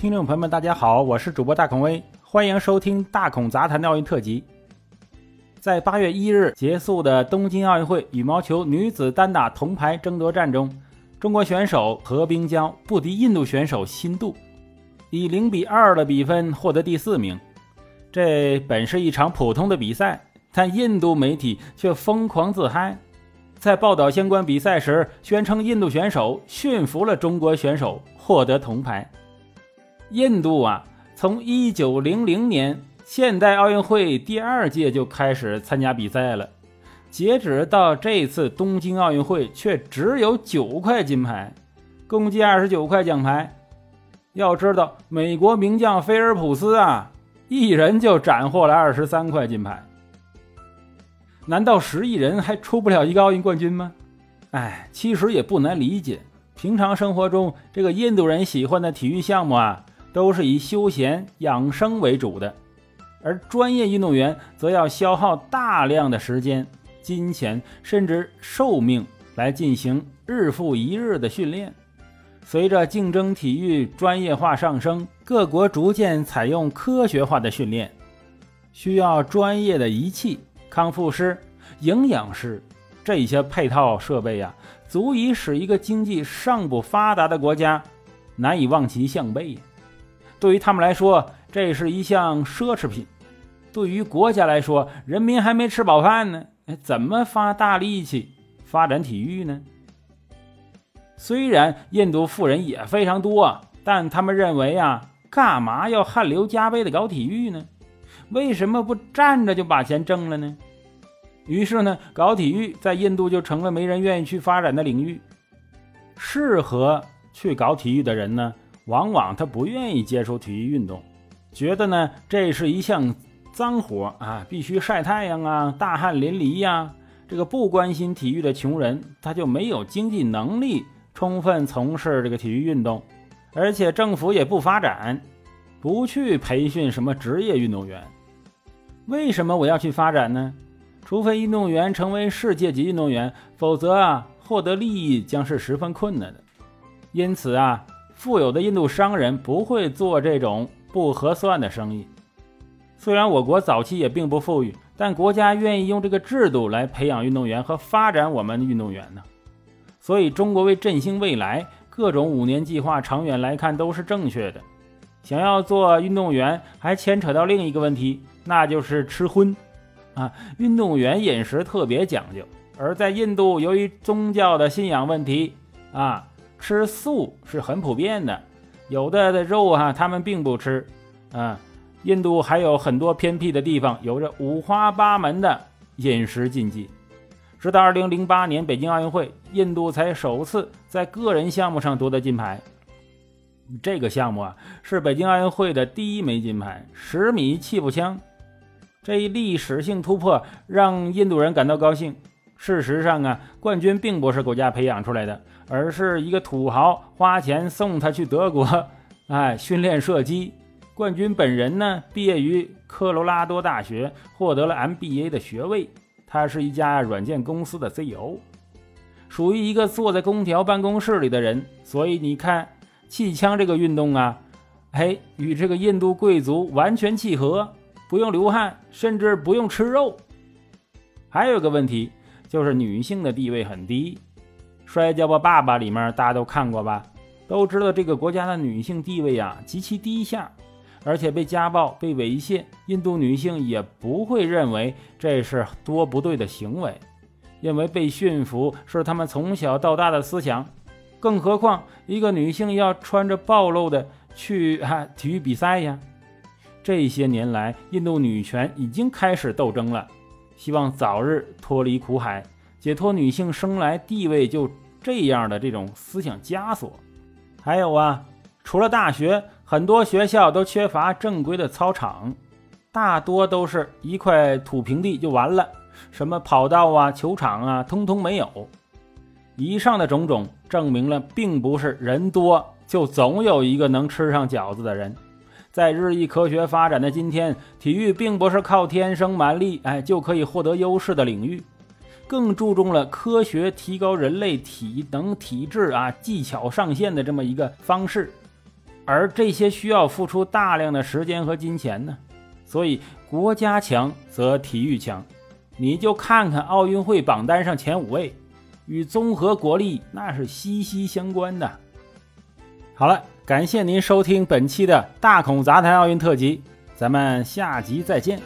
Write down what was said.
听众朋友们，大家好，我是主播大孔威，欢迎收听大孔杂谈的奥运特辑。在八月一日结束的东京奥运会羽毛球女子单打铜牌争夺战中，中国选手何冰娇不敌印度选手辛杜，以零比二的比分获得第四名。这本是一场普通的比赛，但印度媒体却疯狂自嗨，在报道相关比赛时宣称印度选手驯服了中国选手，获得铜牌。印度啊，从一九零零年现代奥运会第二届就开始参加比赛了，截止到这次东京奥运会却只有九块金牌，共计二十九块奖牌。要知道，美国名将菲尔普斯啊，一人就斩获了二十三块金牌。难道十亿人还出不了一个奥运冠军吗？哎，其实也不难理解，平常生活中这个印度人喜欢的体育项目啊。都是以休闲养生为主的，而专业运动员则要消耗大量的时间、金钱，甚至寿命来进行日复一日的训练。随着竞争体育专业化上升，各国逐渐采用科学化的训练，需要专业的仪器、康复师、营养师这些配套设备呀，足以使一个经济尚不发达的国家难以望其项背。对于他们来说，这是一项奢侈品；对于国家来说，人民还没吃饱饭呢，怎么发大力气发展体育呢？虽然印度富人也非常多，但他们认为啊，干嘛要汗流浃背的搞体育呢？为什么不站着就把钱挣了呢？于是呢，搞体育在印度就成了没人愿意去发展的领域。适合去搞体育的人呢？往往他不愿意接受体育运动，觉得呢这是一项脏活啊，必须晒太阳啊，大汗淋漓呀。这个不关心体育的穷人，他就没有经济能力充分从事这个体育运动，而且政府也不发展，不去培训什么职业运动员。为什么我要去发展呢？除非运动员成为世界级运动员，否则啊，获得利益将是十分困难的。因此啊。富有的印度商人不会做这种不合算的生意。虽然我国早期也并不富裕，但国家愿意用这个制度来培养运动员和发展我们运动员呢。所以，中国为振兴未来，各种五年计划长远来看都是正确的。想要做运动员，还牵扯到另一个问题，那就是吃荤啊。运动员饮食特别讲究，而在印度，由于宗教的信仰问题啊。吃素是很普遍的，有的的肉啊，他们并不吃。啊，印度还有很多偏僻的地方，有着五花八门的饮食禁忌。直到2008年北京奥运会，印度才首次在个人项目上夺得金牌。这个项目啊，是北京奥运会的第一枚金牌——十米气步枪。这一历史性突破让印度人感到高兴。事实上啊，冠军并不是国家培养出来的，而是一个土豪花钱送他去德国，哎，训练射击。冠军本人呢，毕业于科罗拉多大学，获得了 MBA 的学位。他是一家软件公司的 CEO，属于一个坐在空调办公室里的人。所以你看，气枪这个运动啊，哎，与这个印度贵族完全契合，不用流汗，甚至不用吃肉。还有个问题。就是女性的地位很低，《摔跤吧，爸爸》里面大家都看过吧？都知道这个国家的女性地位啊极其低下，而且被家暴、被猥亵，印度女性也不会认为这是多不对的行为，因为被驯服是他们从小到大的思想。更何况一个女性要穿着暴露的去哈体育比赛呀？这些年来，印度女权已经开始斗争了。希望早日脱离苦海，解脱女性生来地位就这样的这种思想枷锁。还有啊，除了大学，很多学校都缺乏正规的操场，大多都是一块土平地就完了，什么跑道啊、球场啊，通通没有。以上的种种证明了，并不是人多就总有一个能吃上饺子的人。在日益科学发展的今天，体育并不是靠天生蛮力哎就可以获得优势的领域，更注重了科学提高人类体能、体质啊技巧上限的这么一个方式。而这些需要付出大量的时间和金钱呢。所以，国家强则体育强。你就看看奥运会榜单上前五位，与综合国力那是息息相关的。好了，感谢您收听本期的大孔杂谈奥运特辑，咱们下集再见。